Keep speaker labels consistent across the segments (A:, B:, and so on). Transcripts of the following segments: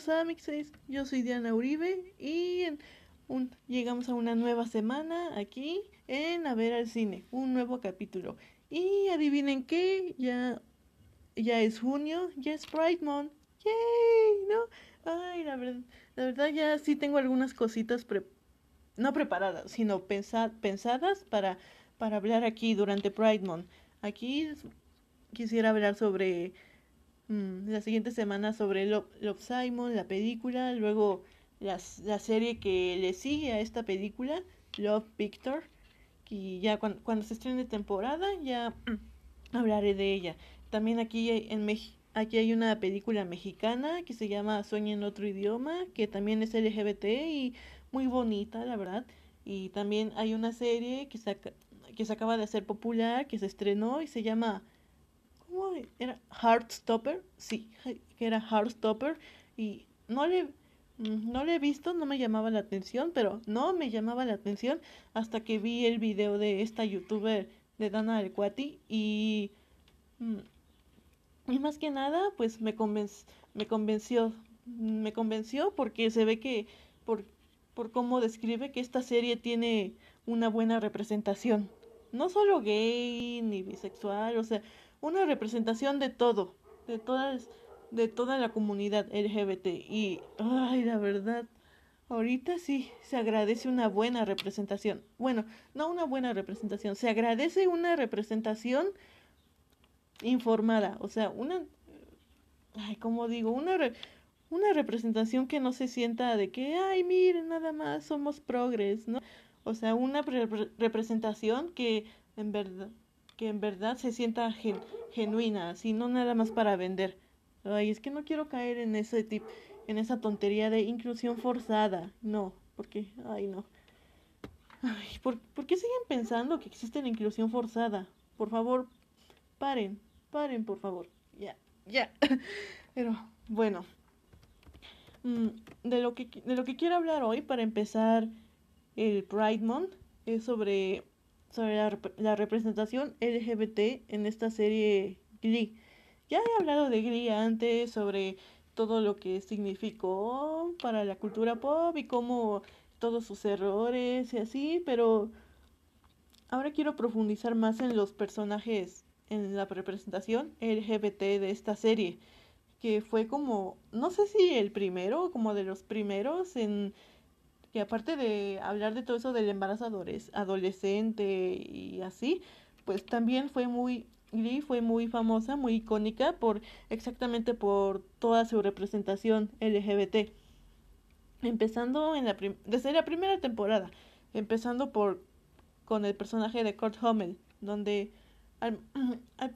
A: Bienvenidos a Mixes. Yo soy Diana Uribe y un, llegamos a una nueva semana aquí en A ver al cine, un nuevo capítulo. Y adivinen qué, ya, ya es junio, ya es Pride Month. ¡Yay! ¿No? Ay, la verdad, la verdad ya sí tengo algunas cositas no preparadas, sino pensadas para, para hablar aquí durante Pride Month. Aquí quisiera hablar sobre Mm, la siguiente semana sobre Love, Simon, la película, luego la serie que le sigue a esta película, Love Victor, y ya cuando, se estrene temporada ya hablaré de ella. También aquí en aquí hay una película mexicana que se llama Sueña en otro idioma, que también es LGBT y muy bonita, la verdad. Y también hay una serie que que se acaba de hacer popular, que se estrenó y se llama ¿Cómo era? Heartstopper, sí, que era Heartstopper y no le mm, no le he visto, no me llamaba la atención, pero no me llamaba la atención hasta que vi el video de esta youtuber de Dana Alcuati y mm, y más que nada pues me me convenció me convenció porque se ve que por por cómo describe que esta serie tiene una buena representación no solo gay ni bisexual o sea una representación de todo, de todas, de toda la comunidad LGBT. Y, ay, la verdad, ahorita sí se agradece una buena representación. Bueno, no una buena representación, se agradece una representación informada, o sea, una, ay, como digo, una, una representación que no se sienta de que, ay, miren, nada más somos progres, ¿no? O sea, una representación que en verdad que en verdad se sienta genuina, así no nada más para vender. Ay, es que no quiero caer en ese tip, en esa tontería de inclusión forzada. No, porque, ay, no. Ay, ¿por, ¿por qué siguen pensando que existe la inclusión forzada? Por favor, paren, paren, por favor. Ya, ya. Pero, bueno. Mm, de lo que de lo que quiero hablar hoy para empezar el Pride Month es sobre sobre la, representación LGBT en esta serie Glee. Ya he hablado de Glee antes, sobre todo lo que significó para la cultura pop y cómo todos sus errores y así, pero ahora quiero profundizar más en los personajes, en la representación LGBT de esta serie, que fue como, no sé si el primero, como de los primeros en que aparte de hablar de todo eso del embarazo adolescente y así, pues también fue muy, Glee fue muy famosa, muy icónica por exactamente por toda su representación LGBT. Empezando en la desde la primera temporada, empezando por con el personaje de Kurt Hummel, donde al, al,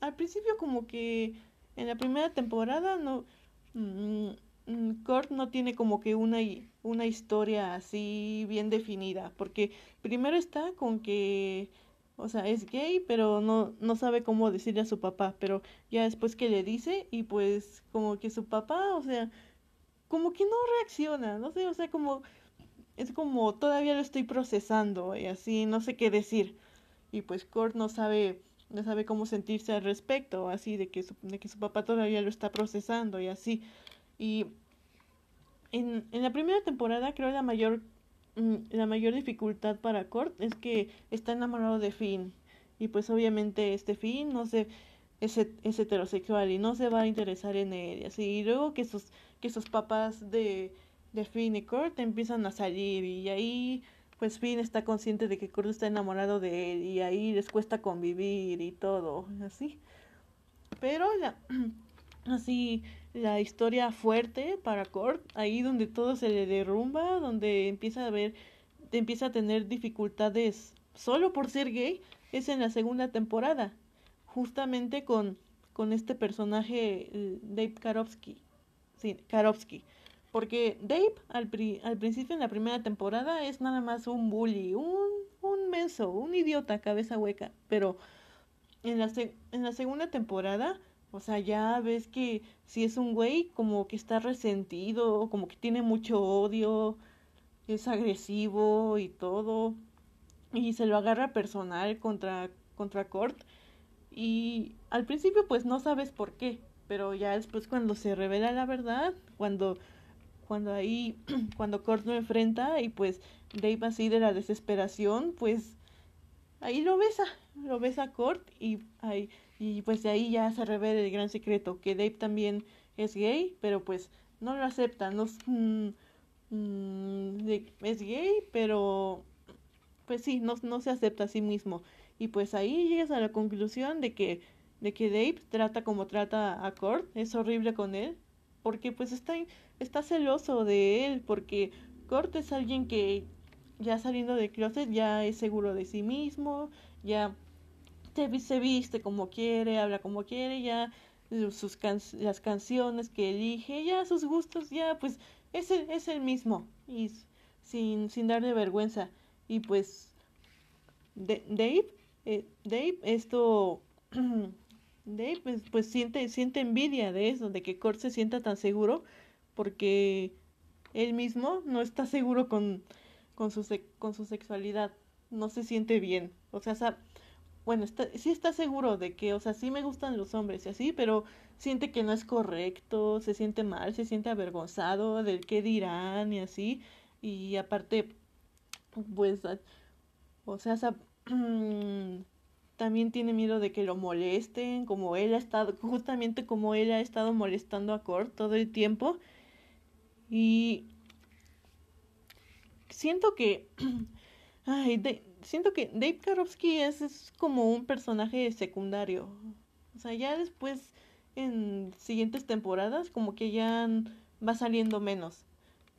A: al principio como que en la primera temporada no mm, Mm, Kurt no tiene como que una, una historia así bien definida, porque primero está con que, o sea, es gay, pero no, no sabe cómo decirle a su papá, pero ya después que le dice y pues como que su papá, o sea, como que no reacciona, no sé, o sea, como, es como todavía lo estoy procesando y así, no sé qué decir. Y pues Kurt no sabe, no sabe cómo sentirse al respecto, así de que de que su papá todavía lo está procesando y así. Y en, en la primera temporada creo la mayor mm, la mayor dificultad para Kurt es que está enamorado de Finn. Y pues obviamente este Finn no se es, es, heterosexual y no se va a interesar en él y así. Y luego que sus que sus papás de de Finn y Kurt empiezan a salir y ahí pues Finn está consciente de que Kurt está enamorado de él y ahí les cuesta convivir y todo así. Pero la así la historia fuerte para Kurt, ahí donde todo se le derrumba, donde empieza a ver, empieza a tener dificultades solo por ser gay, es en la segunda temporada, justamente con, con este personaje Dave Karofsky, sí, porque Dave al, al principio en la primera temporada es nada más un bully, un, un menso, un idiota, cabeza hueca, pero en la, en la segunda temporada o sea, ya ves que si es un güey como que está resentido, como que tiene mucho odio, es agresivo y todo. Y se lo agarra personal contra, contra Kurt. Y al principio pues no sabes por qué. pero ya después cuando se revela la verdad, cuando cuando ahí cuando Kurt lo enfrenta y pues Dave así de la desesperación, pues ahí lo besa, lo besa a Kurt y ahí y pues de ahí ya se revela el gran secreto que Dave también es gay, pero pues no lo acepta, no mm, mm, es gay, pero pues sí, no, no se acepta a sí mismo. Y pues ahí llegas a la conclusión de que, de que Dave trata como trata a Kurt, es horrible con él, porque pues está, está celoso de él, porque Kurt es alguien que ya saliendo del closet ya es seguro de sí mismo, ya se viste como quiere, habla como quiere, ya sus las canciones que elige, ya sus gustos, ya pues es el, es el mismo y sin, sin darle vergüenza. Y pues Dave, eh, Dave, esto, Dave pues, pues, siente, siente envidia de eso, de que Kurt se sienta tan seguro porque él mismo no está seguro con, con, su, con su sexualidad, no se siente bien. O sea, bueno, está, sí está seguro de que, o sea, sí me gustan los hombres y así, pero siente que no es correcto, se siente mal, se siente avergonzado del qué dirán y así. Y aparte, pues, o sea, también tiene miedo de que lo molesten, como él ha estado, justamente como él ha estado molestando a Kurt todo el tiempo. Y siento que, ay, de, siento que Dave Karofsky es, es como un personaje secundario. O sea, ya después en siguientes temporadas como que ya va saliendo menos.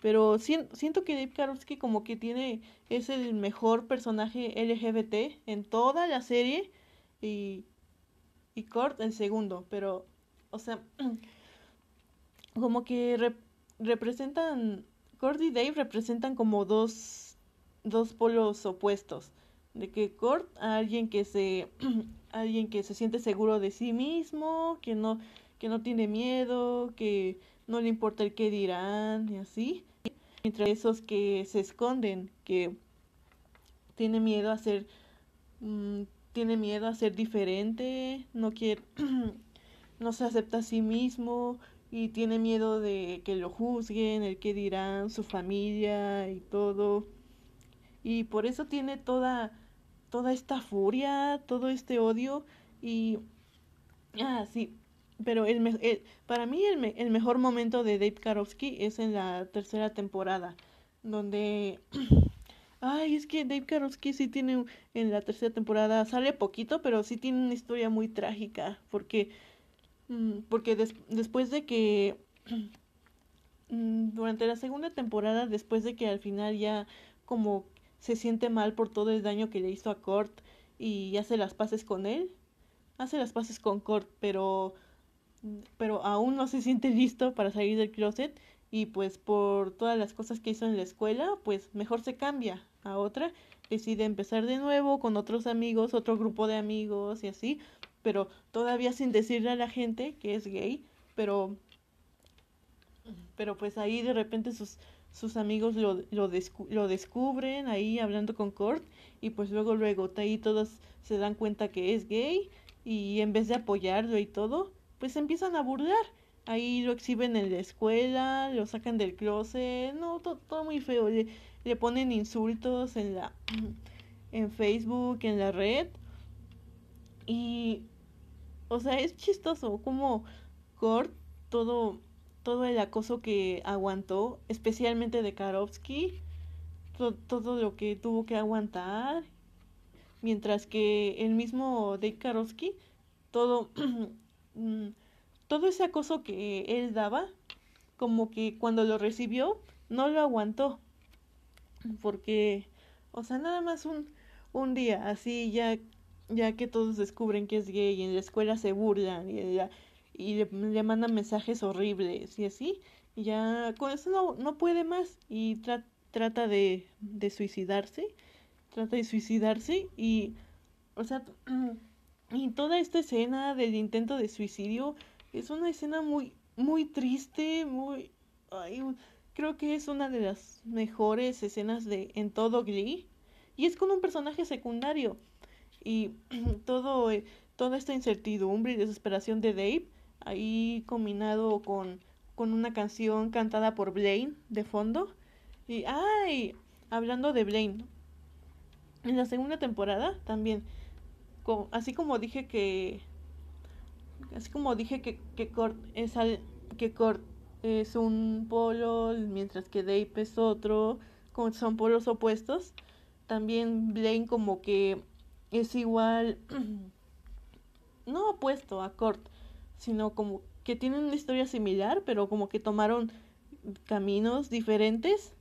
A: Pero siento que Dave Karofsky como que tiene, es el mejor personaje LGBT en toda la serie y, y Kurt el segundo. Pero, o sea, como que representan, Kurt y Dave representan como dos dos polos opuestos. De que Kurt, a alguien que se, alguien que se siente seguro de sí mismo, que no, que no tiene miedo, que no le importa el qué dirán y así. Mientras esos que se esconden, que tiene miedo a ser, mm, tiene miedo a ser diferente, no quiere, no se acepta a sí mismo y tiene miedo de que lo juzguen, el qué dirán, su familia y todo y por eso tiene toda toda esta furia, todo este odio y ah sí, pero el, para mí el, el, mejor momento de Dave Karofsky es en la tercera temporada, donde ay, es que Dave Karofsky sí tiene en la tercera temporada sale poquito, pero sí tiene una historia muy trágica, porque mm, porque después de que mm, durante la segunda temporada, después de que al final ya como se siente mal por todo el daño que le hizo a Kurt y hace las paces con él. Hace las paces con Kurt, pero pero aún no se siente listo para salir del closet y pues por todas las cosas que hizo en la escuela, pues mejor se cambia a otra, decide empezar de nuevo con otros amigos, otro grupo de amigos y así, pero todavía sin decirle a la gente que es gay, pero pero pues ahí de repente sus sus amigos lo, lo, lo, descubren ahí hablando con Kurt y pues luego luego ahí todos se dan cuenta que es gay y en vez de apoyarlo y todo pues empiezan a burlar. Ahí lo exhiben en la escuela lo sacan del closet no todo, muy feo. Le, le, ponen insultos en la en Facebook en la red. Y o sea es chistoso como Kurt todo todo el acoso que aguantó, especialmente de Karofsky, todo lo que tuvo que aguantar, mientras que el mismo Dave Karofsky, todo, mm, todo ese acoso que él daba, como que cuando lo recibió, no lo aguantó, porque, o sea, nada más un, un día, así ya, ya que todos descubren que es gay y en la escuela se burlan y la, y le, le mandan mensajes horribles y así, y ya con eso no, no puede más y trata de, de suicidarse, trata de suicidarse y, o sea, y toda esta escena del intento de suicidio es una escena muy, muy triste, muy, creo que es una de las mejores escenas de en todo Glee y es con un personaje secundario y todo, toda esta incertidumbre y desesperación de Dave ahí combinado con, con una canción cantada por Blaine de fondo. Y, ay, hablando de Blaine, en la segunda temporada también, así como dije que, así como dije que, que Kurt es al, que Kurt es un polo, mientras que Dave es otro, son polos opuestos, también Blaine como que es igual, no opuesto a Kurt, sino como que tienen una historia similar, pero como que tomaron caminos diferentes,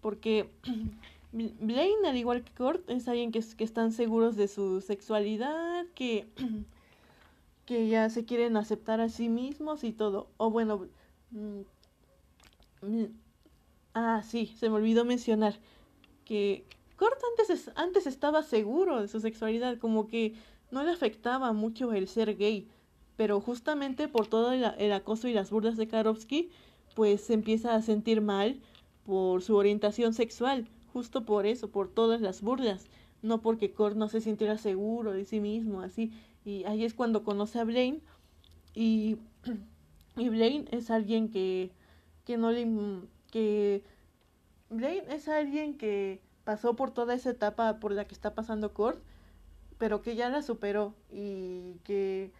A: porque Blaine, al igual que Kurt, es alguien que, que están seguros de su sexualidad, que, que ya se quieren aceptar a sí mismos y todo. O bueno, mm, mm, ah, sí, se me olvidó mencionar que Kurt antes, antes estaba seguro de su sexualidad, como que no le afectaba mucho el ser gay, pero justamente por todo el, acoso y las burlas de Karofsky, pues se empieza a sentir mal por su orientación sexual, justo por eso, por todas las burlas, no porque Kurt no se sintiera seguro de sí mismo, así, y ahí es cuando conoce a Blaine, y, y Blaine es alguien que, que no le, que Blaine es alguien que pasó por toda esa etapa por la que está pasando Kurt, pero que ya la superó y que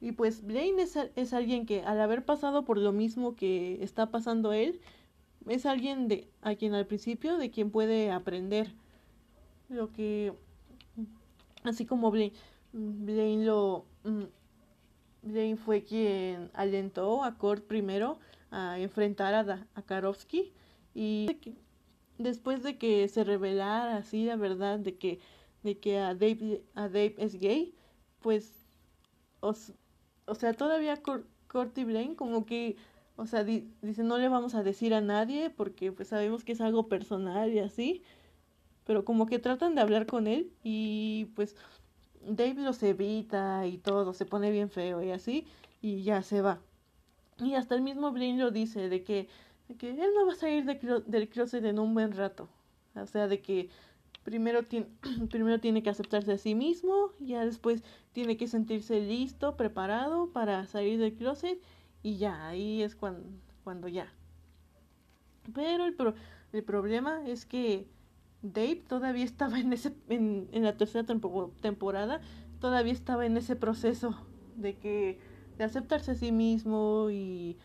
A: y pues Blaine es, es, alguien que al haber pasado por lo mismo que está pasando él, es alguien de a quien al principio de quien puede aprender. Lo que así como Blaine, Blaine lo mm, Blaine fue quien alentó a Kurt primero a enfrentar a, a Karofsky y después de que se revelara así la verdad de que de que a Dave a Dave es gay pues o sea todavía Kurt y Blaine como que o sea di, dice no le vamos a decir a nadie porque pues sabemos que es algo personal y así pero como que tratan de hablar con él y pues Dave los evita y todo se pone bien feo y así y ya se va y hasta el mismo Blaine lo dice de que que él no va a salir de, del closet en un buen rato. O sea, de que primero, tiene primero tiene que aceptarse a sí mismo, ya después tiene que sentirse listo, preparado para salir del closet y ya, ahí es cuando, cuando ya. Pero el, pro, el problema es que Dave todavía estaba en, ese, en, en la tercera temporada, todavía estaba en ese proceso de que de aceptarse a sí mismo y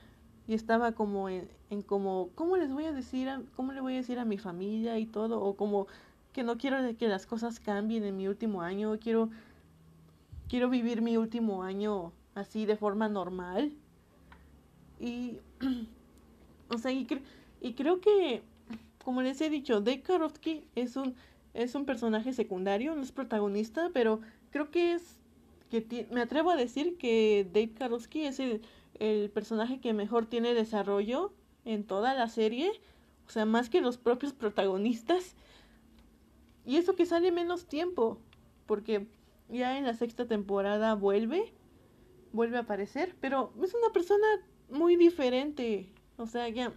A: y estaba como en, en, como cómo les voy a decir a, cómo le voy a decir a mi familia y todo o como que no quiero que las cosas cambien en mi último año quiero quiero vivir mi último año así de forma normal y o sea y, y creo que como les he dicho Dave Karofsky es un es un personaje secundario no es protagonista pero creo que es que me atrevo a decir que Dave Karofsky es el el personaje que mejor tiene desarrollo en toda la serie, o sea, más que los propios protagonistas. Y eso que sale menos tiempo, porque ya en la sexta temporada vuelve, vuelve a aparecer, pero es una persona muy diferente, o sea, ya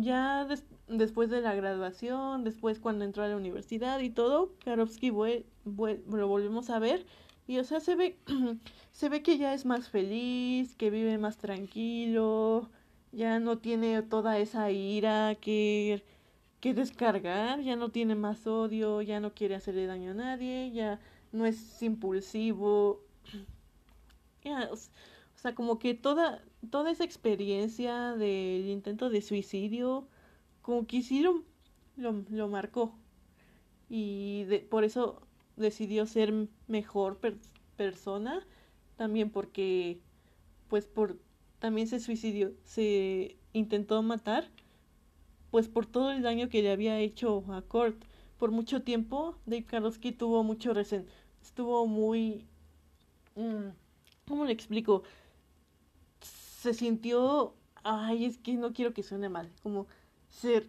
A: ya después de la graduación, después cuando entró a la universidad y todo, Karofsky lo volvemos a ver. Y o sea, se ve, se ve que ya es más feliz, que vive más tranquilo, ya no tiene toda esa ira que, que descargar, ya no tiene más odio, ya no quiere hacerle daño a nadie, ya no es impulsivo. Ya, o, sea, como que toda, toda esa experiencia del intento de suicidio, como que hicieron, lo, lo marcó. Y por eso decidió ser mejor persona, también porque, pues por, también se suicidió, se intentó matar, pues por todo el daño que le había hecho a Kurt. Por mucho tiempo, Dave Karofsky tuvo mucho resen, estuvo muy, mm, ¿cómo le explico? Se sintió, ay, es que no quiero que suene mal, como ser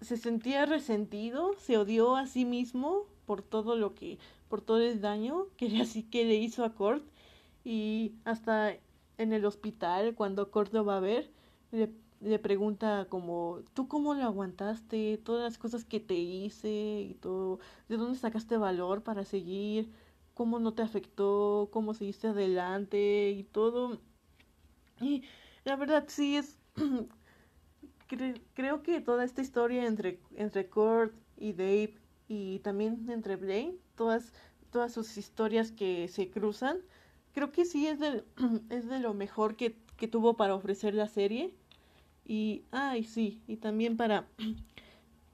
A: se sentía resentido, se odió a sí mismo por todo lo que, por todo el daño que así que le hizo a Kurt y hasta en el hospital cuando Kurt lo va a ver le, le pregunta como tú cómo lo aguantaste todas las cosas que te hice y todo de dónde sacaste valor para seguir cómo no te afectó, cómo seguiste adelante y todo. Y la verdad sí es... creo que toda esta historia entre, entre Kurt y Dave y también entre Blaine, todas, todas sus historias que se cruzan, creo que sí es de, es de lo mejor que, que tuvo para ofrecer la serie. Y, ay, sí, y también para,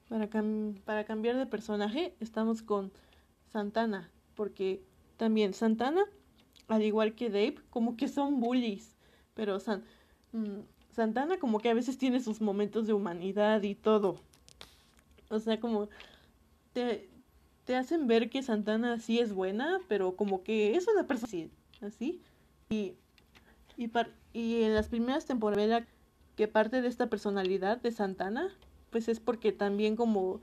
A: para, para cambiar de personaje, estamos con Santana, porque también Santana, al igual que Dave, como que son bullies, pero San, mm, Santana como que a veces tiene sus momentos de humanidad y todo. O sea, como te, te hacen ver que Santana sí es buena, pero como que es una persona así. así. Y, y, y en las primeras temporadas que parte de esta personalidad de Santana, pues es porque también como,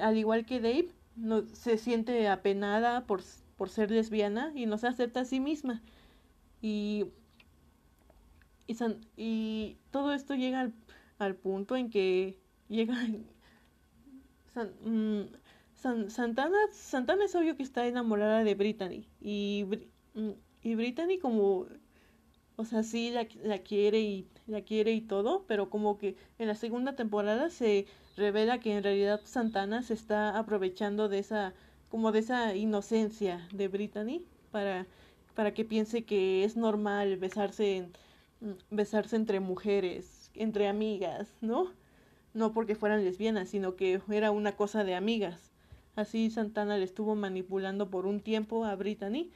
A: al igual que Dave, no, se siente apenada por, por ser lesbiana y no se acepta a sí misma. Y, y, y todo esto llega al, punto en que llega... Mm, Santana, Santana es obvio que está enamorada de Brittany y, mm, y Brittany como o sea, sí la, la, quiere y la quiere y todo, pero como que en la segunda temporada se revela que en realidad Santana se está aprovechando de esa como de esa inocencia de Brittany para para que piense que es normal besarse mm, besarse entre mujeres, entre amigas, ¿no? No porque fueran lesbianas, sino que era una cosa de amigas. Así Santana le estuvo manipulando por un tiempo a Brittany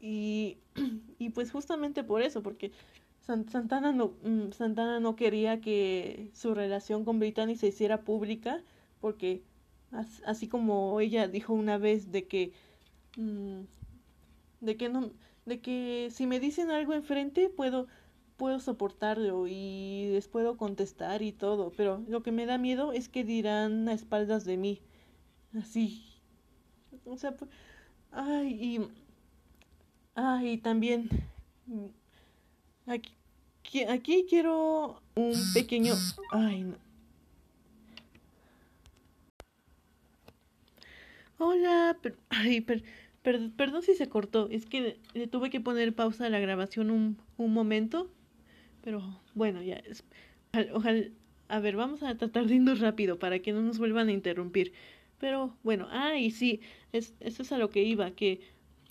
A: y, y pues justamente por eso, porque Santana no, mm, Santana no quería que su relación con Brittany se hiciera pública, porque así como ella dijo una vez de que mm, de que no de que si me dicen algo enfrente puedo puedo soportarlo y les puedo contestar y todo, pero lo que me da miedo es que dirán a espaldas de mí. Así. O sea, ay, y Ah, y también mm, aquí, aquí quiero un pequeño... Ay, no. Hola, ay, perdón si se cortó, es que le tuve que poner pausa a la grabación un, un momento, pero bueno, ya es, ojalá, a ver, vamos a tratar de irnos rápido para que no nos vuelvan a interrumpir. Pero bueno, ay, sí, es, eso es a lo que iba, que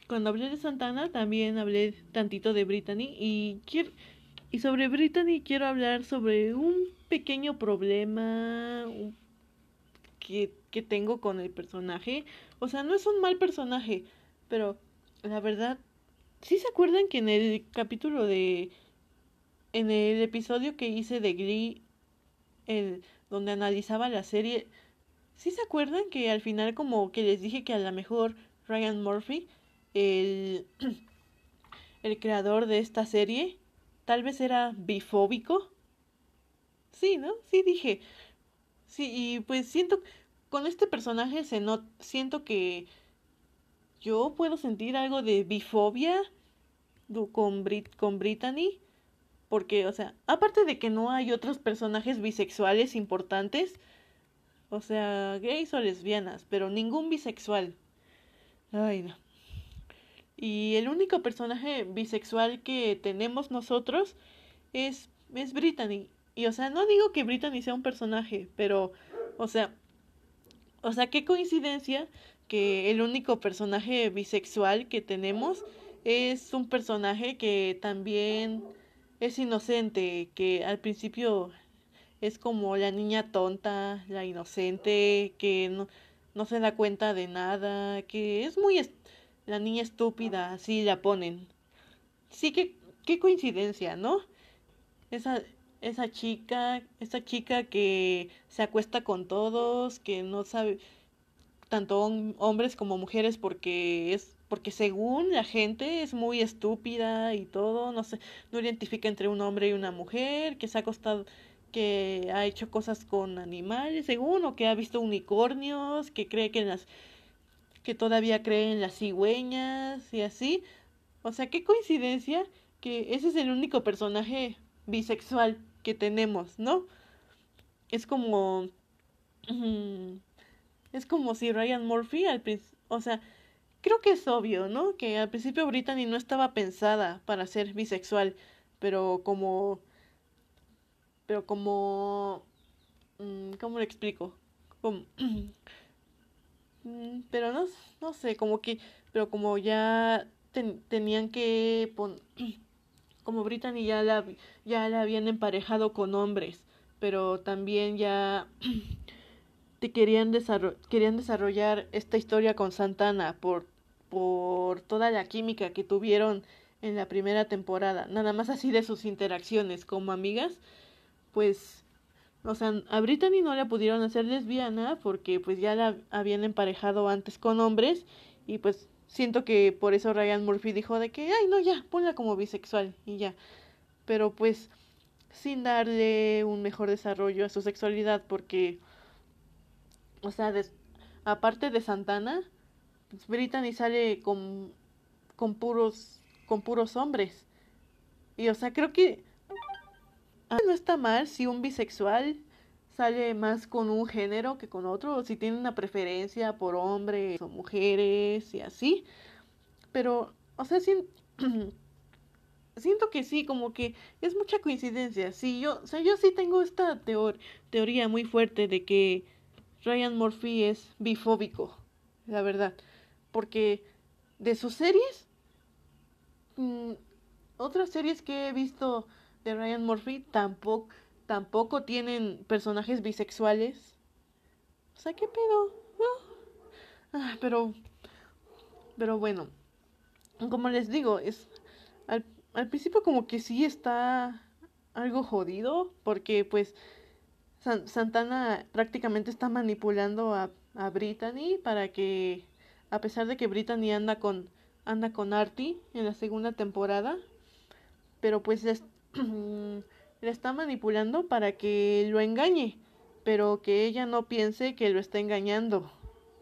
A: cuando hablé de Santana también hablé tantito de Brittany y quiero y sobre Brittany quiero hablar sobre un pequeño problema que, que tengo con el personaje. O sea, no es un mal personaje, pero la verdad, ¿sí se acuerdan que en el capítulo de... en el episodio que hice de Glee, el, donde analizaba la serie, ¿sí se acuerdan que al final como que les dije que a lo mejor Ryan Murphy el, el creador de esta serie tal vez era bifóbico. Sí, ¿no? Sí dije. Sí, y pues siento, con este personaje se no, siento que yo puedo sentir algo de bifobia con, Brit con Brittany. Porque, o sea, aparte de que no hay otros personajes bisexuales importantes, o sea, gays o lesbianas, pero ningún bisexual. Ay, no. Y el único personaje bisexual que tenemos nosotros es, es Brittany. Y o sea, no digo que Brittany sea un personaje, pero, o sea, o sea, qué coincidencia que el único personaje bisexual que tenemos es un personaje que también es inocente, que al principio es como la niña tonta, la inocente, que no, no se da cuenta de nada, que es muy la niña estúpida, así la ponen. Sí, que qué coincidencia, ¿no? Esa, esa chica, esa chica que se acuesta con todos, que no sabe tanto hombres como mujeres porque es porque según la gente es muy estúpida y todo, no sé, no identifica entre un hombre y una mujer, que se ha acostado que ha hecho cosas con animales, según o que ha visto unicornios, que cree que las que todavía creen en las cigüeñas y así. O sea, qué coincidencia que ese es el único personaje bisexual que tenemos, ¿no? Es como... es como si Ryan Murphy al O sea, creo que es obvio, ¿no? Que al principio Brittany no estaba pensada para ser bisexual, pero como... Pero como... Mm, ¿Cómo lo explico? Como, mm, pero no, no sé, como que... Pero como ya tenían que... como Brittany ya la, ya la habían emparejado con hombres, pero también ya te querían, querían desarrollar esta historia con Santana por, por toda la química que tuvieron en la primera temporada, nada más así de sus interacciones como amigas, pues, o sea, a Brittany no la pudieron hacer lesbiana porque pues ya la habían emparejado antes con hombres y pues siento que por eso Ryan Murphy dijo de que, ay, no, ya, ponla como bisexual y ya, pero pues sin darle un mejor desarrollo a su sexualidad porque o sea, aparte de Santana, pues Brittany sale con, con puros con puros hombres. Y o sea, creo que no está mal si un bisexual sale más con un género que con otro, o si tiene una preferencia por hombres o mujeres y así. Pero, o sea, siento, que sí, como que es mucha coincidencia. Sí, yo, o yo sí tengo esta teoría muy fuerte de que Ryan Murphy es bifóbico, la verdad. Porque de sus series, mm, otras series que he visto Ryan Murphy tampoco, tampoco tienen personajes bisexuales. O sea, ¿qué pedo? Ah, pero, pero bueno, como les digo, es al, principio como que sí está algo jodido, porque pues Santana prácticamente está manipulando a, Brittany para que, a pesar de que Brittany anda con, anda con Artie en la segunda temporada, pero pues le está manipulando para que lo engañe, pero que ella no piense que lo está engañando,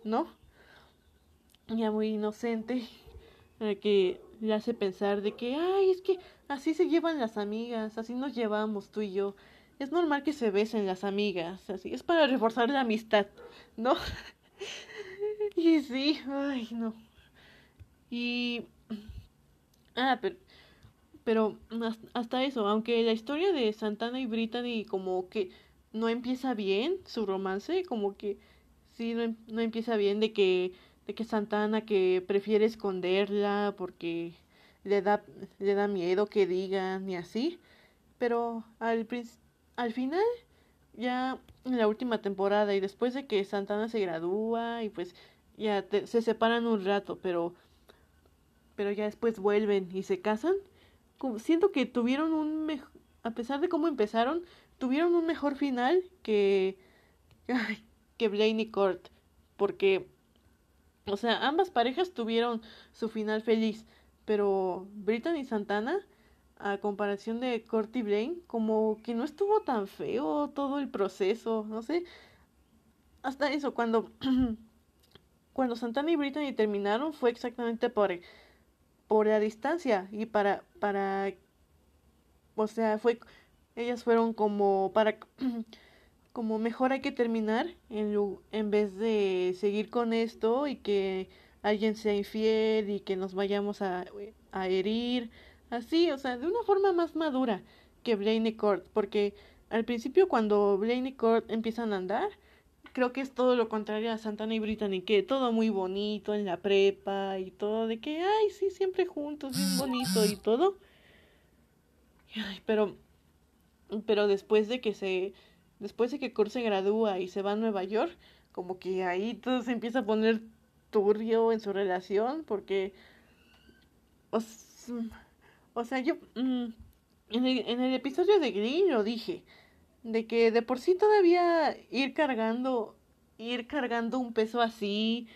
A: ¿no? Ya muy inocente, que le hace pensar de que, ay, es que así se llevan las amigas, así nos llevamos tú y yo es normal que se besen las amigas, así, es para reforzar la amistad, ¿no? y sí, ay, no. Y... Ah, pero... Pero hasta eso, aunque la historia de Santana y Brittany como que no empieza bien, su romance, como que sí, no, no empieza bien de que, de que Santana que prefiere esconderla porque le da, le da miedo que digan y así. Pero al al final, ya en la última temporada y después de que Santana se gradúa y pues ya se separan un rato, pero pero ya después vuelven y se casan, siento que tuvieron un mejor, a pesar de cómo empezaron, tuvieron un mejor final que que Blaine y Kurt, porque o sea, ambas parejas tuvieron su final feliz, pero Brittany y Santana a comparación de Corty Blaine, como que no estuvo tan feo todo el proceso, no sé. Hasta eso, cuando, cuando Santana y Brittany terminaron fue exactamente por, por la distancia y para, para, o sea, fue, ellas fueron como para, como mejor hay que terminar en, en vez de seguir con esto y que alguien sea infiel y que nos vayamos a, a herir. Así, o sea, de una forma más madura que Blaine y Court, porque al principio cuando Blaine y Court empiezan a andar, creo que es todo lo contrario a Santana y Brittany, que todo muy bonito en la prepa y todo de que, ay, sí, siempre juntos, bien bonito y todo. Pero, pero después de que se, después de que Kurt gradúa y se va a Nueva York, como que ahí todo se empieza a poner turbio en su relación, porque, o sea, yo mm, en, el, en el episodio de Green lo dije, de que de por sí todavía ir cargando, ir cargando un peso así,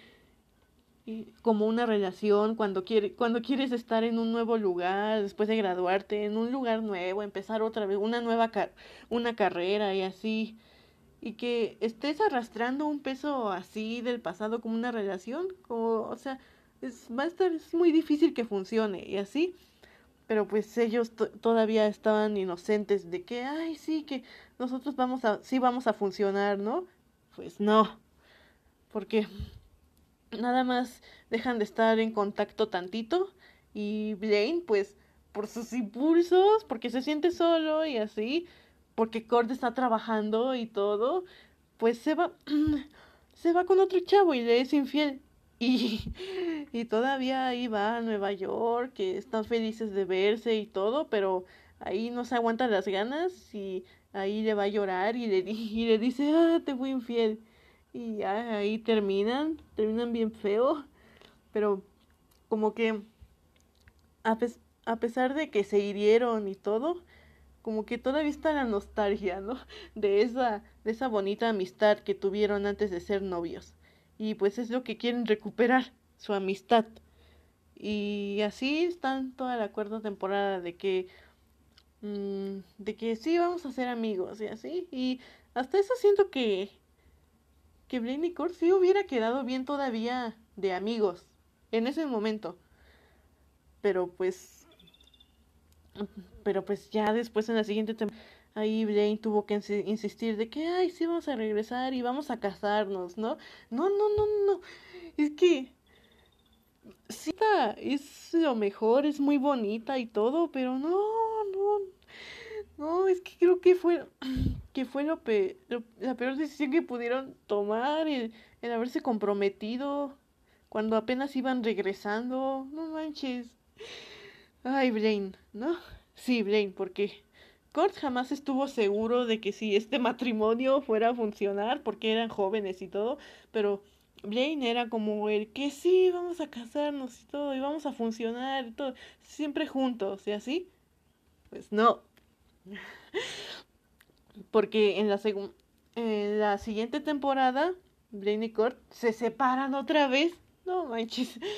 A: como una relación, cuando, quiere, cuando quieres estar en un nuevo lugar, después de graduarte, en un lugar nuevo, empezar otra vez, una nueva una carrera y así, y que estés arrastrando un peso así del pasado como una relación, o, o sea, es, va a estar, es muy difícil que funcione, y así, pero pues ellos todavía estaban inocentes de que, ay, sí, que nosotros vamos a, sí vamos a funcionar, ¿no? Pues no, porque, nada más dejan de estar en contacto tantito y Blaine pues por sus impulsos, porque se siente solo y así, porque Cord está trabajando y todo, pues se va se va con otro chavo y le es infiel. Y, y todavía ahí va a Nueva York, que están felices de verse y todo, pero ahí no se aguanta las ganas y ahí le va a llorar y le, y le dice, ah, te fui infiel. Y ahí terminan, terminan bien feo, pero como que a, a pesar de que se hirieron y todo, como que todavía está la nostalgia, ¿no? De esa, de esa bonita amistad que tuvieron antes de ser novios. Y pues es lo que quieren recuperar, su amistad. Y así están toda la cuarta temporada de que Mm, de que sí, vamos a ser amigos y así. Y hasta eso siento que, que Blaine y Kurt sí hubiera quedado bien todavía de amigos en ese momento. Pero pues, pero pues ya después en la siguiente temporada, ahí Blaine tuvo que insistir de que, ay, sí, vamos a regresar y vamos a casarnos, ¿no? No, no, no, no. Es que sí, es lo mejor, es muy bonita y todo, pero no, no, no, es que creo que fue, que fue lo, la peor decisión que pudieron tomar, el, el haberse comprometido cuando apenas iban regresando, no manches. Ay, Blaine, ¿no? Sí, Blaine, porque Kurt jamás estuvo seguro de que si este matrimonio fuera a funcionar, porque eran jóvenes y todo, pero Blaine era como el que sí, vamos a casarnos y todo, y vamos a funcionar y todo, siempre juntos y así. Pues no. Porque en la, en la siguiente temporada, Blaine y Kurt se separan otra vez. No manches.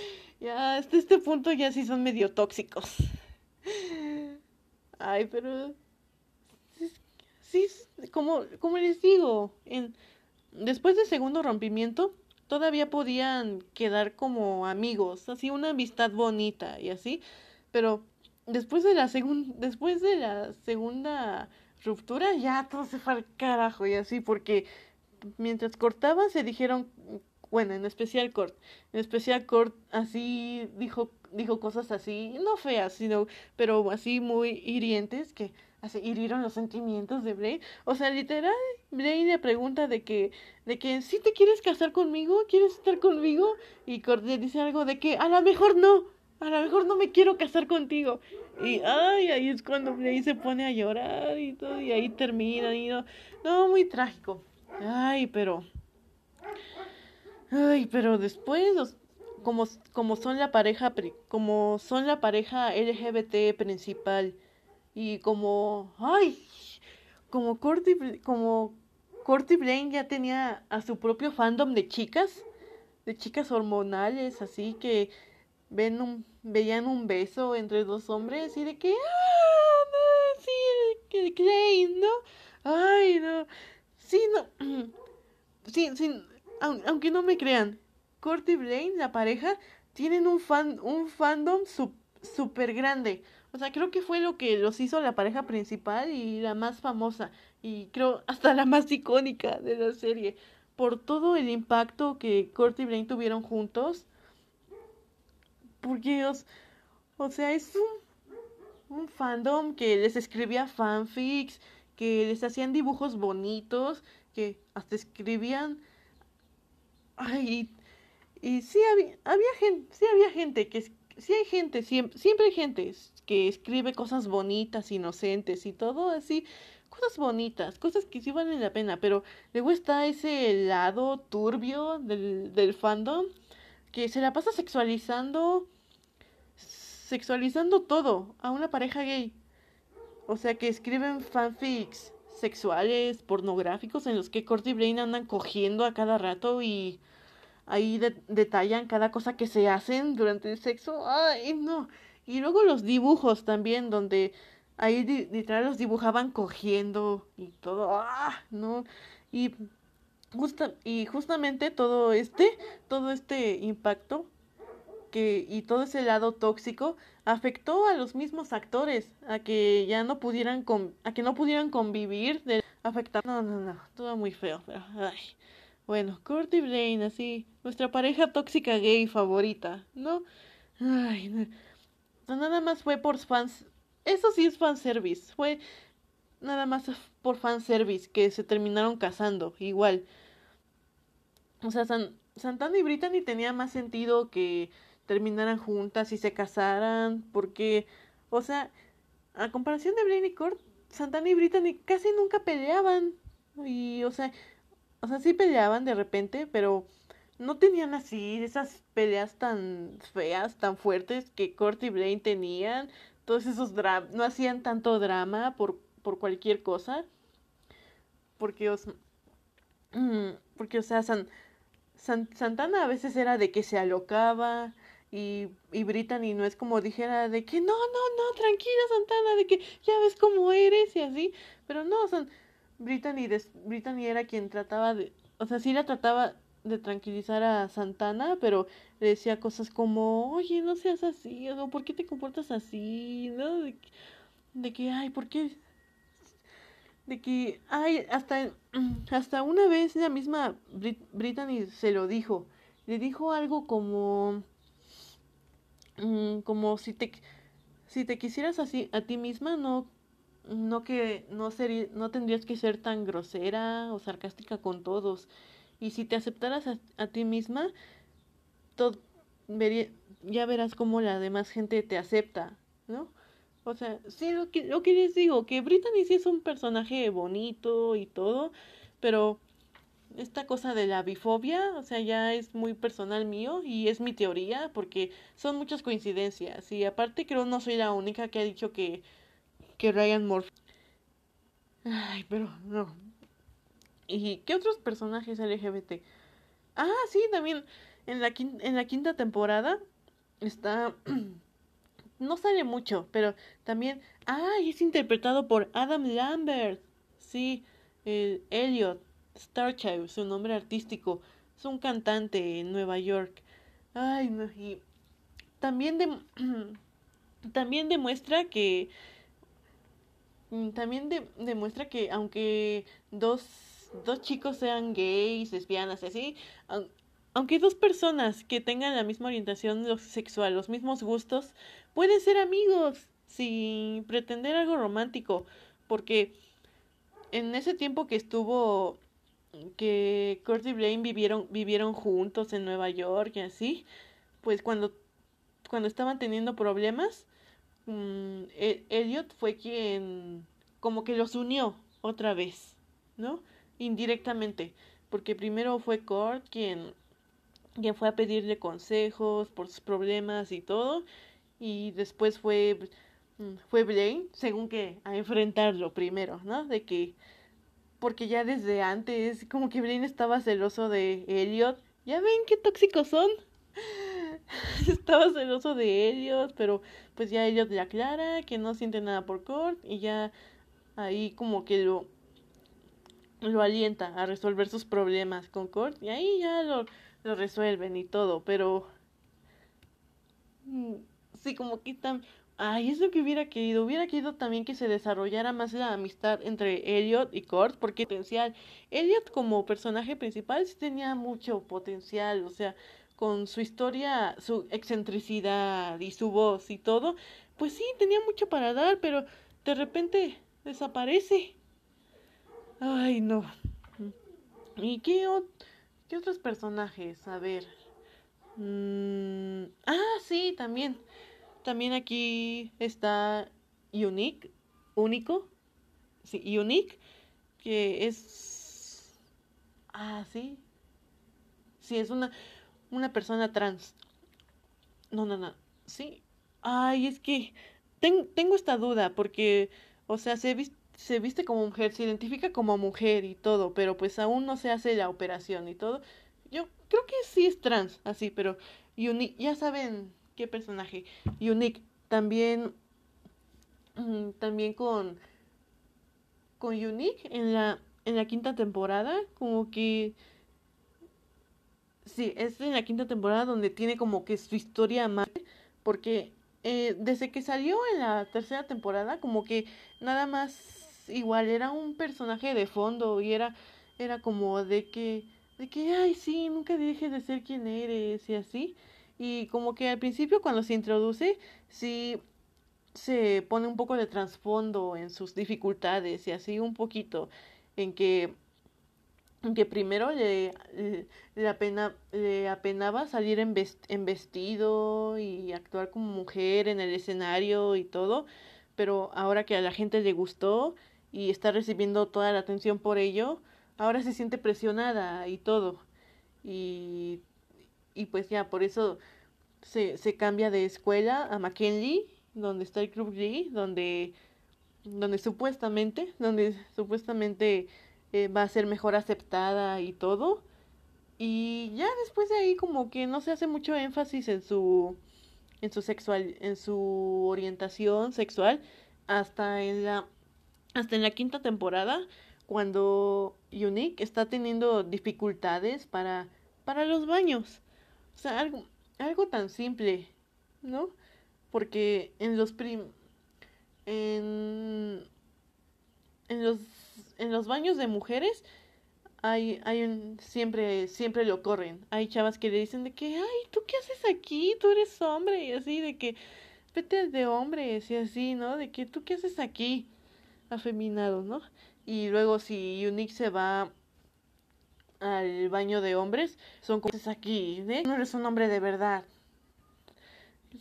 A: Ya hasta este punto ya sí son medio tóxicos. Ay, pero sí, como, como les digo, en, después del segundo rompimiento, todavía podían quedar como amigos, así una amistad bonita y así, pero después de la segunda después de la segunda ruptura ya todo se fue al carajo y así porque mientras cortaban se dijeron bueno, en especial Kurt, en especial Kurt así dijo dijo cosas así, no feas, sino pero así muy hirientes que así hirieron los sentimientos de Blaine. O sea, literal, Blaine le pregunta de que, de que si te quieres casar conmigo, quieres estar conmigo, y Cordy dice algo de que a lo mejor no, a lo mejor no me quiero casar contigo. Y ay, ahí es cuando Blaine se pone a llorar y todo, y ahí termina, y no, no, muy trágico. Ay, pero, ay, pero después como, como son la pareja, como son la pareja LGBT principal, y como, ay, como Corty, como Corty Blaine ya tenía a su propio fandom de chicas, de chicas hormonales, así que ven un, veían un beso entre dos hombres y de que, ah, no, sí, que Blaine, ¿no? Ay, no, sí, no, sí, sí, aunque no me crean, Corty Blaine, la pareja, tienen un fan, un fandom súper grande. O sea, creo que fue lo que los hizo la pareja principal y la más famosa. Y creo hasta la más icónica de la serie. Por todo el impacto que Kurt y Blaine tuvieron juntos. Porque, os, o sea, es un, un fandom que les escribía fanfics, que les hacían dibujos bonitos, que hasta escribían... Ay, y, sí había, había gente, sí había gente que sí hay gente, siempre, siempre hay gente que escribe cosas bonitas, inocentes y todo así, cosas bonitas, cosas que sí valen la pena, pero luego está ese lado turbio del, del fandom que se la pasa sexualizando, sexualizando todo a una pareja gay. O sea, que escriben fanfics sexuales, pornográficos, en los que Kurt y Blaine andan cogiendo a cada rato y ahí detallan cada cosa que se hacen durante el sexo. Ay, no. Y luego los dibujos también, donde ahí literal los dibujaban cogiendo y todo. Ah, no. Y, justa, y justamente todo este, todo este impacto que, y todo ese lado tóxico afectó a los mismos actores a que ya no pudieran con, a que no pudieran convivir de afectar no no no todo muy feo pero ay Bueno, Kurt y Blaine, así, nuestra pareja tóxica gay favorita, ¿no? Ay, no, nada más fue por fans, eso sí es fanservice, fue nada más por fanservice que se terminaron casando, igual. O sea, Santana y Brittany tenía más sentido que terminaran juntas y se casaran, porque, o sea, a comparación de Blaine y Kurt, Santana y Brittany casi nunca peleaban. Y, o sea, o sea, sí peleaban de repente, pero no tenían así esas peleas tan feas, tan fuertes que Kurt y Blaine tenían. Todos esos dramas, no hacían tanto drama por, por cualquier cosa. Porque, os, mm, porque, o sea, San, Santana a veces era de que se alocaba y, y Brittany no es como dijera de que no, no, no, tranquila Santana, de que ya ves cómo eres y así. Pero no, son Brittany, Brittany era quien trataba de, o sea, sí la trataba de tranquilizar a Santana, pero le decía cosas como, oye, no seas así, o ¿por qué te comportas así? ¿No? De, de que, ay, ¿por qué? De que, ay, hasta, hasta una vez la misma Brittany se lo dijo. Le dijo algo como, mm, como si te, si te quisieras así a ti misma, no no que no sería, no tendrías que ser tan grosera o sarcástica con todos. Y si te aceptaras a, ti misma, todo, ya verás cómo la demás gente te acepta, ¿no? O sea, sí, lo que, lo que les digo, que Brittany sí es un personaje bonito y todo, pero esta cosa de la bifobia, o sea, ya es muy personal mío y es mi teoría porque son muchas coincidencias y aparte creo no soy la única que ha dicho que que Ryan Murphy. Ay, pero no. ¿Y qué otros personajes LGBT? Ah, sí, también en la, quinta temporada está... no sale mucho, pero también... Ah, es interpretado por Adam Lambert. Sí, el Elliot Starchild, su nombre artístico. Es un cantante en Nueva York. Ay, no, y también demuestra que Mm, también demuestra que aunque dos, dos chicos sean gays, lesbianas, así, aunque dos personas que tengan la misma orientación sexual, los mismos gustos, pueden ser amigos sin pretender algo romántico, porque en ese tiempo que estuvo que Kurt y Blaine vivieron vivieron juntos en Nueva York y así, pues cuando cuando estaban teniendo problemas, Mm, e-, Elliot fue quien como que los unió otra vez, ¿no? Indirectamente, porque primero fue Kurt quien, quien fue a pedirle consejos por sus problemas y todo, y después fue, mm, fue Blaine, según que, a enfrentarlo primero, ¿no? De que, porque ya desde antes, como que Blaine estaba celoso de Elliot, ya ven qué tóxicos son. estaba celoso de Elliot, pero pues ya Elliot le aclara que no siente nada por Kurt y ya ahí como que lo lo alienta a resolver sus problemas con Kurt y ahí ya lo, lo resuelven y todo, pero mm, sí como que tan Ay, es lo que hubiera querido. Hubiera querido también que se desarrollara más la amistad entre Elliot y Kurt, porque potencial. Elliot como personaje principal sí tenía mucho potencial, o sea, con su historia, su excentricidad y su voz y todo, pues sí, tenía mucho para dar, pero de repente desaparece. Ay, no. ¿Y qué, otros personajes? A ver. Mm, ah, sí, también. También aquí está Unique, único. Sí, Unique, que es... Ah, sí. Sí, es una una persona trans. No, no, no. Sí. Ay, es que tengo esta duda porque, o sea, se, viste, se viste como mujer, se identifica como mujer y todo, pero pues aún no se hace la operación y todo. Yo creo que sí es trans, así, pero Unique, ya saben qué personaje. Unique, también, mm, también con, con Unique en la, en la quinta temporada, como que Sí, es en la quinta temporada donde tiene como que su historia más, porque eh, desde que salió en la tercera temporada, como que nada más igual era un personaje de fondo y era, era como de que de que, ay, sí, nunca dejes de ser quien eres y así. Y como que al principio cuando se introduce, sí se pone un poco de trasfondo en sus dificultades y así un poquito en que, que primero le, le, apena, le apenaba salir en, en vestido y actuar como mujer en el escenario y todo, pero ahora que a la gente le gustó y está recibiendo toda la atención por ello, ahora se siente presionada y todo. Y, y pues ya, por eso se, se cambia de escuela a McKinley, donde está el Club Glee, donde, donde supuestamente, donde supuestamente eh, va a ser mejor aceptada y todo. Y ya después de ahí como que no se hace mucho énfasis en su en su sexual en su orientación sexual hasta en la hasta en la quinta temporada cuando Unique está teniendo dificultades para, para los baños. O sea, algo, algo tan simple, ¿no? Porque en los prim en, en los en los baños de mujeres hay, hay un, siempre, siempre le ocurren. Hay chavas que le dicen de que, ay, ¿tú qué haces aquí? Tú eres hombre, y así, de que, vete de hombres, y así, ¿no? De que, ¿tú qué haces aquí? Afeminado, ¿no? Y luego si Unique se va al baño de hombres, son cosas aquí, ¿eh? No eres un hombre de verdad.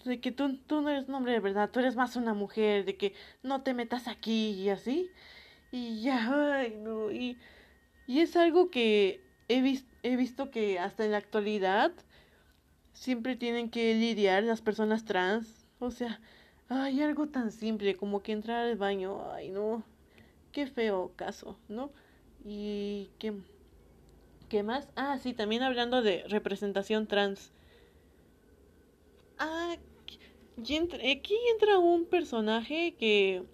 A: De que tú, tú no eres un hombre de verdad, tú eres más una mujer, de que no te metas aquí y así. Y ya, ay, no, y, y es algo que he, he visto que hasta en la actualidad siempre tienen que lidiar las personas trans. O sea, hay algo tan simple como que entrar al baño, ay, no qué feo caso, ¿no? Y qué, qué más. Ah, sí, también hablando de representación trans. Ah, aquí entra un personaje que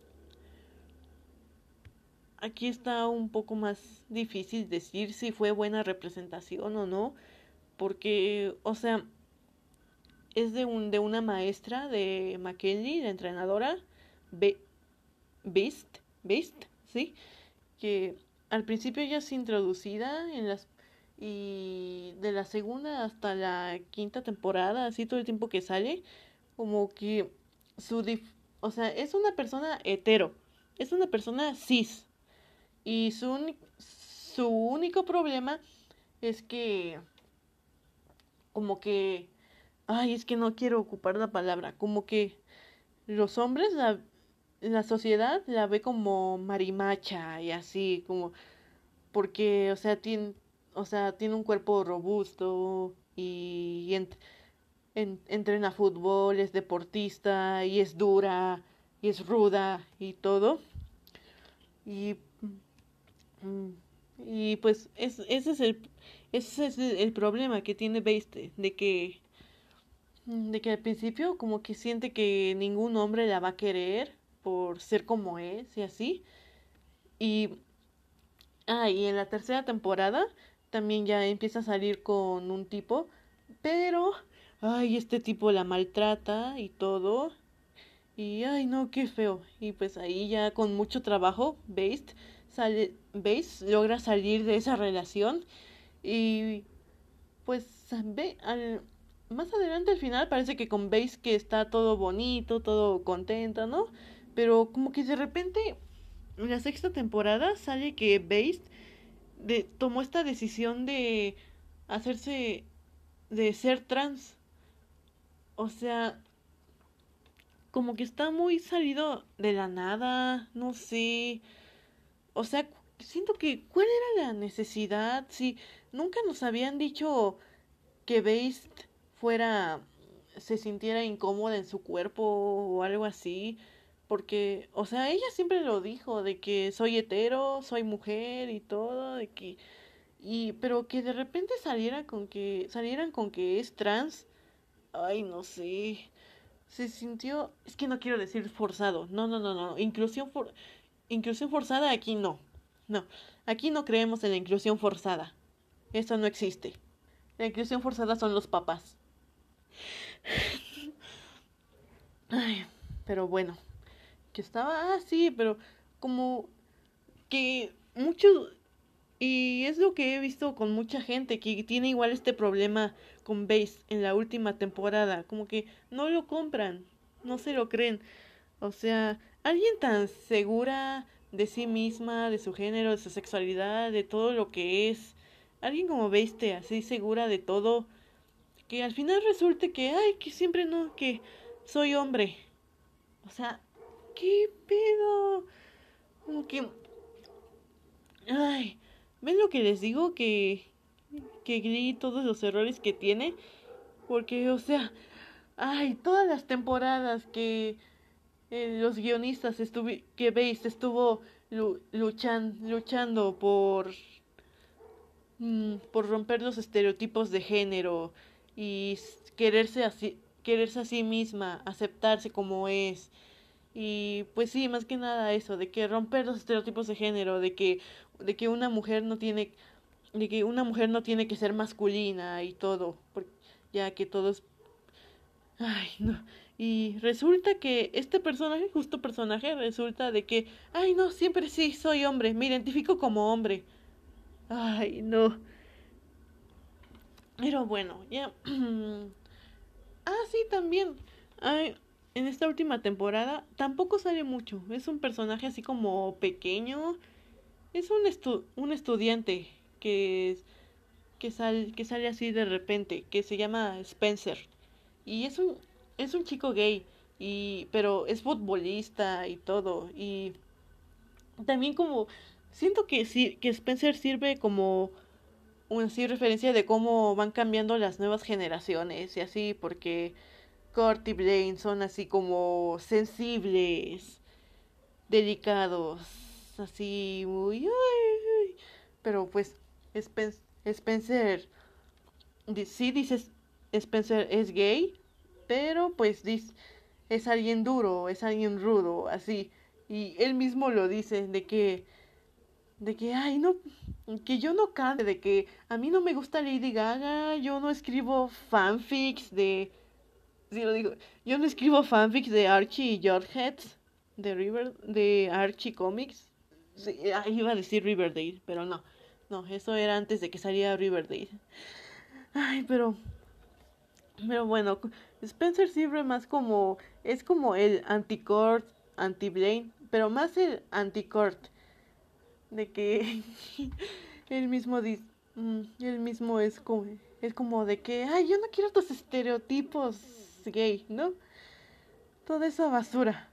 A: aquí está un poco más difícil decir si fue buena representación o no, porque, o sea, es de, un, de una maestra de McKinley, la entrenadora, Be Beast, Beast, ¿sí? Que al principio ya es introducida en las y de la segunda hasta la quinta temporada, así todo el tiempo que sale, como que su o sea, es una persona hetero, es una persona cis. Y su, su único problema es que como que ay, es que no quiero ocupar la palabra, como que los hombres la la sociedad la ve como marimacha y así, como porque, o sea, tiene, o sea, tiene un cuerpo robusto y, entrena fútbol, es deportista y es dura y es ruda y todo. Y, y pues es, ese es el ese es el problema que tiene Beiste, de que de que al principio como que siente que ningún hombre la va a querer por ser como es y así. Y, ah, en la tercera temporada también ya empieza a salir con un tipo, pero, ay, este tipo la maltrata y todo. Y, ay, no, qué feo. Y pues ahí ya con mucho trabajo, Based, sale, Base logra salir de esa relación. Y, pues, ve, al, más adelante al final parece que con Base que está todo bonito, todo contenta, ¿no? Pero como que de repente en la sexta temporada sale que Based de, tomó esta decisión de hacerse de ser trans. O sea, como que está muy salido de la nada, no sé. O sea, siento que ¿cuál era la necesidad? Si nunca nos habían dicho que Based fuera se sintiera incómoda en su cuerpo o algo así porque, o sea, ella siempre lo dijo, de que soy hetero, soy mujer y todo, de que, y, pero que de repente saliera con que, salieran con que es trans, ay, no sé, se sintió, es que no quiero decir forzado, no, no, no, no, inclusión, for, inclusión forzada aquí no, no, aquí no creemos en la inclusión forzada, eso no existe, la inclusión forzada son los papás. Ay, pero bueno que estaba, ah, sí, pero como que muchos, Y es lo que he visto con mucha gente que tiene igual este problema con Base en la última temporada. Como que no lo compran, no se lo creen. O sea, alguien tan segura de sí misma, de su género, de su sexualidad, de todo lo que es. Alguien como Base así segura de todo. Que al final resulte que, ay, que siempre no, que soy hombre. O sea, ¿qué pedo? Como que... Ay, ¿Ven lo que les digo? Que, que todos los errores que tiene. Porque, o sea, ay, todas las temporadas que eh, los guionistas que veis estuvo luchan luchando por mm, por romper los estereotipos de género y quererse así quererse a sí misma, aceptarse como es. Y pues sí, más que nada eso, de que romper los estereotipos de género, de que de que una mujer no tiene de que una mujer no tiene que ser masculina y todo, ya que todos ay, no. Y resulta que este personaje, justo personaje, resulta de que, ay, no, siempre sí soy hombre, me identifico como hombre. Ay, no. Pero bueno, ya. ah, sí, también. Ay, en esta última temporada tampoco sale mucho. Es un personaje así como pequeño es un, estu un estudiante que, que, sal que sale así de repente, que se llama Spencer. Y es un, es un chico gay, y, pero es futbolista y todo. Y también como, siento que, que Spencer sirve como así referencia de cómo van cambiando las nuevas generaciones y así, porque Kurt y Blaine son así como sensibles, delicados así muy... pero pues Spencer, sí dices Spencer es gay, pero pues es alguien duro, es alguien rudo, así. Y él mismo lo dice, de que, de que, ay, no, que yo no cante, de que a mí no me gusta Lady Gaga, yo no escribo fanfics de, sí lo digo, yo no escribo fanfics de Archie y George de River, de Archie Comics, Ah, iba a decir Riverdale, pero no. No, eso era antes de que saliera Riverdale. Ay, pero. Pero bueno, Spencer sirve más como. Es como el anti-Court, anti-Blaine, pero más el anti-Court. De que. él mismo dice. Mm, mismo es como. Es como de que. Ay, yo no quiero tus estereotipos gay, ¿no? Toda esa basura.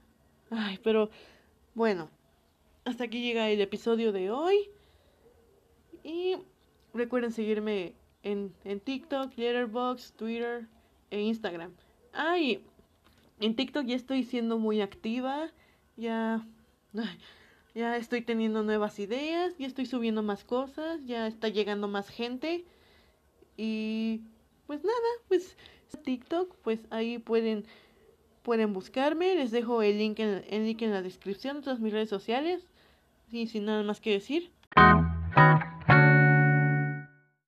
A: Ay, pero. Bueno hasta aquí llega el episodio de hoy. Y recuerden seguirme en, en TikTok, Letterboxd, Twitter Instagram. Ay, en TikTok ya estoy siendo muy activa. Ya. ya estoy teniendo nuevas ideas. Ya estoy subiendo más cosas. Ya está llegando más gente. Y. Pues nada, pues. TikTok, pues ahí pueden pueden buscarme. Les dejo el link en, el link en la descripción de todas mis redes sociales. Sí, sin nada más que decir.